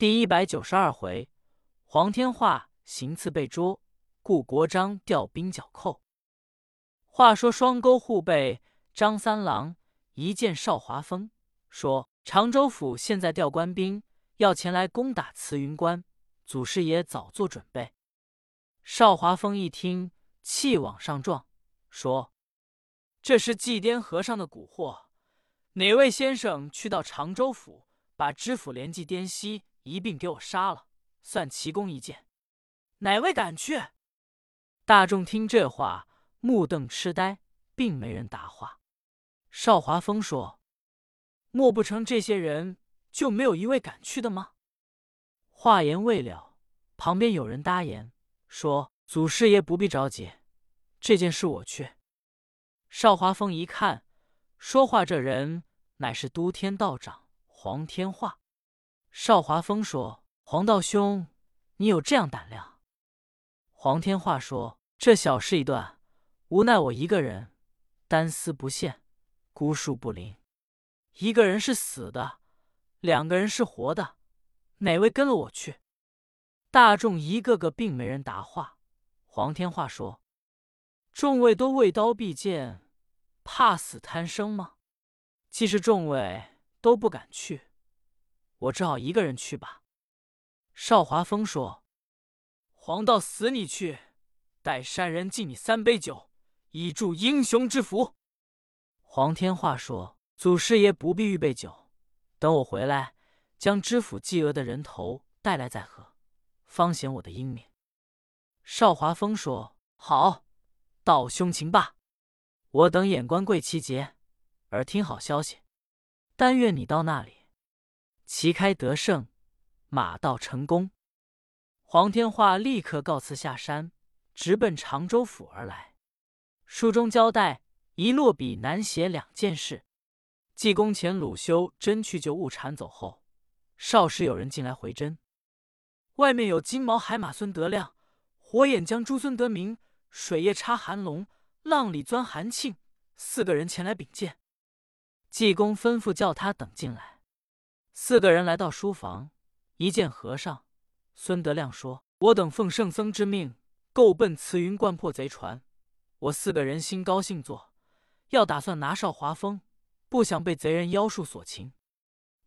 第一百九十二回，黄天化行刺被捉，顾国璋调兵剿寇。话说双沟护备张三郎一见邵华峰，说：“常州府现在调官兵，要前来攻打慈云关，祖师爷早做准备。”邵华峰一听，气往上撞，说：“这是祭奠和尚的蛊惑，哪位先生去到常州府，把知府连祭颠西一并给我杀了，算奇功一件？哪位敢去？”大众听这话。目瞪痴呆，并没人答话。邵华峰说：“莫不成这些人就没有一位敢去的吗？”话言未了，旁边有人答言说：“祖师爷不必着急，这件事我去。”邵华峰一看，说话这人乃是都天道长黄天化。邵华峰说：“黄道兄，你有这样胆量？”黄天化说：“这小事一段。”无奈我一个人，单丝不线，孤树不灵。一个人是死的，两个人是活的，哪位跟了我去？大众一个个并没人答话。黄天化说：“众位都畏刀避剑，怕死贪生吗？既是众位都不敢去，我只好一个人去吧。”邵华峰说：“黄道死你去，待山人敬你三杯酒。”以助英雄之福。黄天化说：“祖师爷不必预备酒，等我回来，将知府季娥的人头带来再喝，方显我的英明。”邵华峰说：“好，道兄请罢。我等眼观贵旗节，耳听好消息。但愿你到那里，旗开得胜，马到成功。”黄天化立刻告辞下山，直奔常州府而来。书中交代一落笔难写两件事。济公前鲁修真去救误产走后，少时有人进来回真。外面有金毛海马孙德亮、火眼将朱孙德明、水夜叉韩龙、浪里钻韩庆四个人前来禀见。济公吩咐叫他等进来。四个人来到书房，一见和尚，孙德亮说：“我等奉圣僧之命，够奔慈云观破贼船。”我四个人心高兴做，要打算拿少华峰，不想被贼人妖术所擒。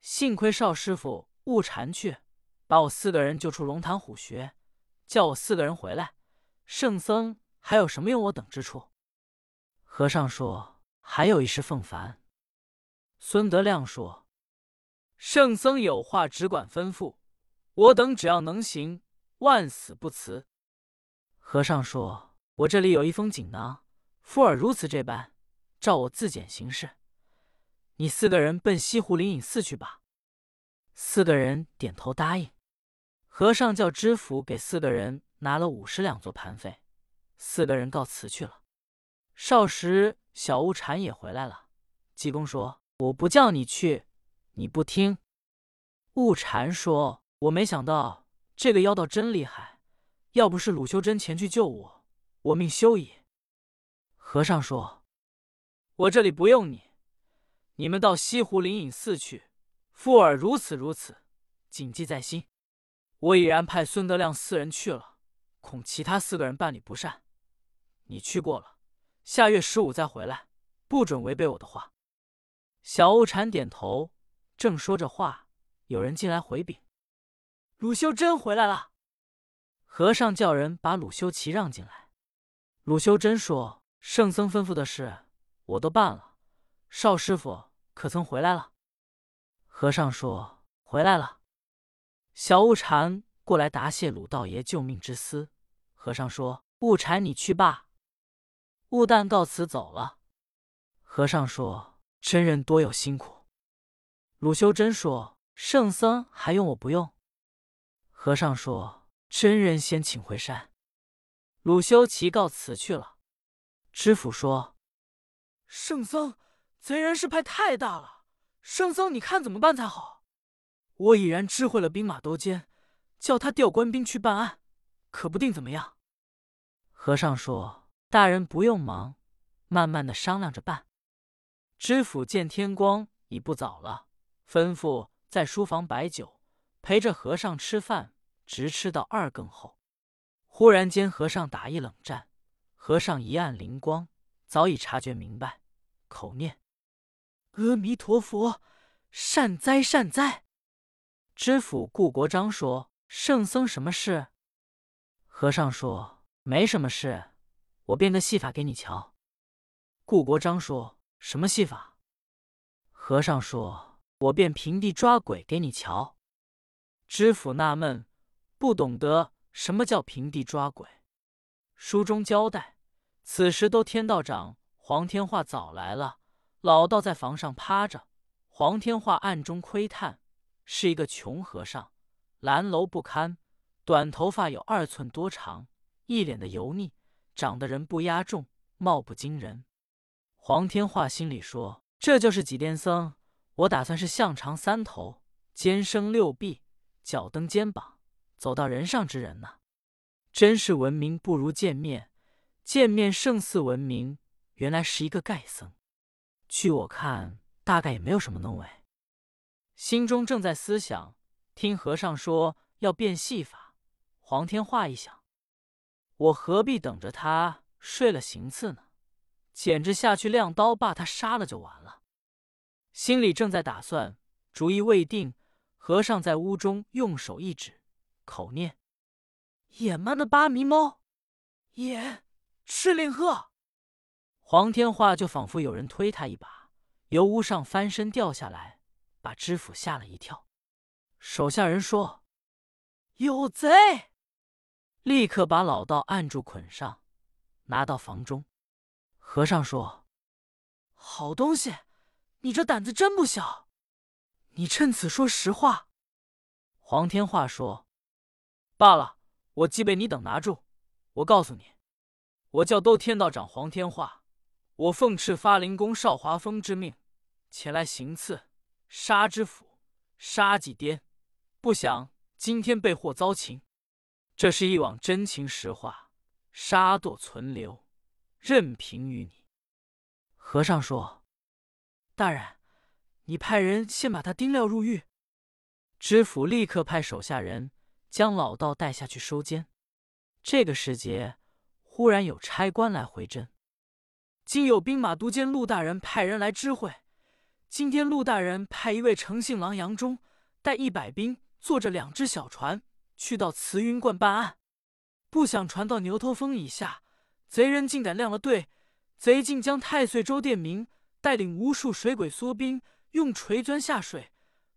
幸亏少师傅误缠去，把我四个人救出龙潭虎穴，叫我四个人回来。圣僧还有什么用我等之处？和尚说：“还有一事奉烦。”孙德亮说：“圣僧有话只管吩咐，我等只要能行，万死不辞。”和尚说。我这里有一封锦囊，富尔如此这般，照我自检行事。你四个人奔西湖灵隐寺去吧。四个人点头答应。和尚叫知府给四个人拿了五十两做盘费，四个人告辞去了。少时，小悟禅也回来了。济公说：“我不叫你去，你不听。”悟禅说：“我没想到这个妖道真厉害，要不是鲁修真前去救我。”我命休矣。和尚说：“我这里不用你，你们到西湖灵隐寺去。富尔如此如此，谨记在心。我已然派孙德亮四人去了，恐其他四个人办理不善。你去过了，下月十五再回来，不准违背我的话。”小悟禅点头，正说着话，有人进来回禀：“鲁修真回来了。”和尚叫人把鲁修齐让进来。鲁修真说：“圣僧吩咐的事，我都办了。少师傅可曾回来了？”和尚说：“回来了。”小悟禅过来答谢鲁道爷救命之思。和尚说：“悟禅，你去罢。”悟旦告辞走了。和尚说：“真人多有辛苦。”鲁修真说：“圣僧还用我不用？”和尚说：“真人先请回山。”鲁修齐告辞去了。知府说：“圣僧，贼人势派太大了，圣僧你看怎么办才好？我已然知会了兵马都监，叫他调官兵去办案，可不定怎么样。”和尚说：“大人不用忙，慢慢的商量着办。”知府见天光已不早了，吩咐在书房摆酒，陪着和尚吃饭，直吃到二更后。忽然间，和尚打一冷战。和尚一按灵光，早已察觉明白，口念：“阿弥陀佛，善哉善哉。”知府顾国璋说：“圣僧什么事？”和尚说：“没什么事，我变个戏法给你瞧。”顾国璋说：“什么戏法？”和尚说：“我便平地抓鬼给你瞧。”知府纳闷，不懂得什么叫平地抓鬼。书中交代，此时都天道长、黄天化早来了。老道在房上趴着，黄天化暗中窥探，是一个穷和尚，蓝楼不堪，短头发有二寸多长，一脸的油腻，长得人不压重，貌不惊人。黄天化心里说：“这就是几癫僧，我打算是象长三头，肩生六臂，脚蹬肩膀，走到人上之人呢。”真是闻名不如见面，见面胜似闻名。原来是一个盖僧。据我看，大概也没有什么能为。心中正在思想，听和尚说要变戏法。黄天化一想，我何必等着他睡了行刺呢？简直下去亮刀把他杀了就完了。心里正在打算，主意未定。和尚在屋中用手一指，口念。野蛮的八迷猫，野赤令鹤，黄天化就仿佛有人推他一把，由屋上翻身掉下来，把知府吓了一跳。手下人说：“有贼！”立刻把老道按住捆上，拿到房中。和尚说：“好东西，你这胆子真不小，你趁此说实话。”黄天化说：“罢了。”我既被你等拿住，我告诉你，我叫兜天道长黄天化，我奉敕发灵公少华峰之命前来行刺，杀知府，杀祭颠，不想今天被祸遭擒。这是一往真情实话，杀堕存留，任凭于你。和尚说：“大人，你派人先把他钉了入狱。”知府立刻派手下人。将老道带下去收监。这个时节，忽然有差官来回侦，今有兵马都监陆大人派人来知会。今天陆大人派一位诚信郎杨忠带一百兵，坐着两只小船，去到慈云观办案。不想船到牛头峰以下，贼人竟敢亮了队。贼竟将太岁周殿明带领无数水鬼缩兵，用锤钻下水，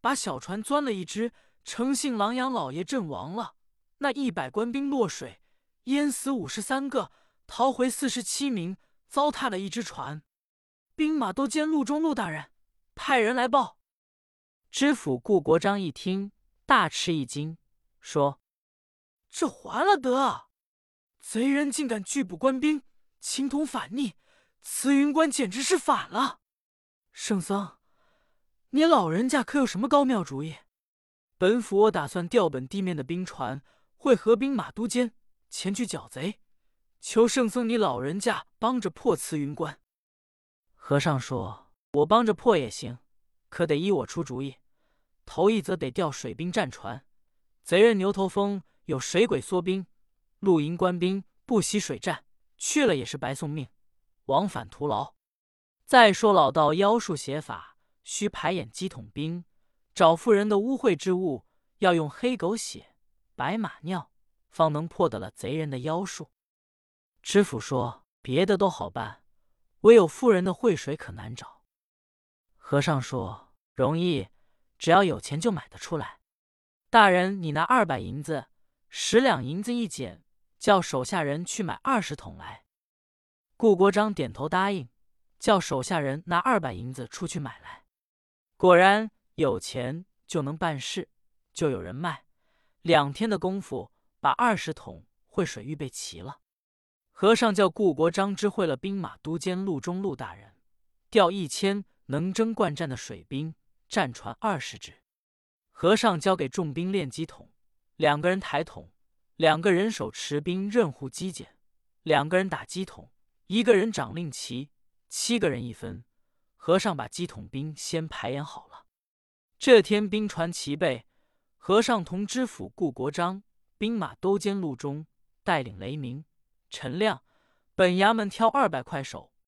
把小船钻了一只。诚信狼羊老爷阵亡了，那一百官兵落水，淹死五十三个，逃回四十七名，糟蹋了一只船。兵马都监陆中陆大人派人来报。知府顾国璋一听，大吃一惊，说：“这还了得！贼人竟敢拒捕官兵，情同反逆，慈云观简直是反了。圣僧，你老人家可有什么高妙主意？”本府我打算调本地面的兵船，会合兵马都监前去剿贼，求圣僧你老人家帮着破慈云关。和尚说：“我帮着破也行，可得依我出主意。头一则得调水兵战船，贼人牛头峰有水鬼缩兵，露营官兵不惜水战，去了也是白送命，往返徒劳。再说老道妖术写法，需排演鸡桶兵。”找妇人的污秽之物，要用黑狗血、白马尿，方能破得了贼人的妖术。知府说：“别的都好办，唯有妇人的秽水可难找。”和尚说：“容易，只要有钱就买得出来。大人，你拿二百银子，十两银子一捡，叫手下人去买二十桶来。”顾国璋点头答应，叫手下人拿二百银子出去买来。果然。有钱就能办事，就有人卖。两天的功夫，把二十桶会水预备齐了。和尚叫顾国璋知会了兵马都监陆中陆大人，调一千能征惯战的水兵，战船二十只。和尚交给重兵练机桶，两个人抬桶，两个人手持兵任护机检，两个人打机桶，一个人掌令旗，七个人一分。和尚把机桶兵先排演好了。这天兵船齐备，和尚同知府顾国璋兵马都监陆中带领雷鸣、陈亮，本衙门挑二百块手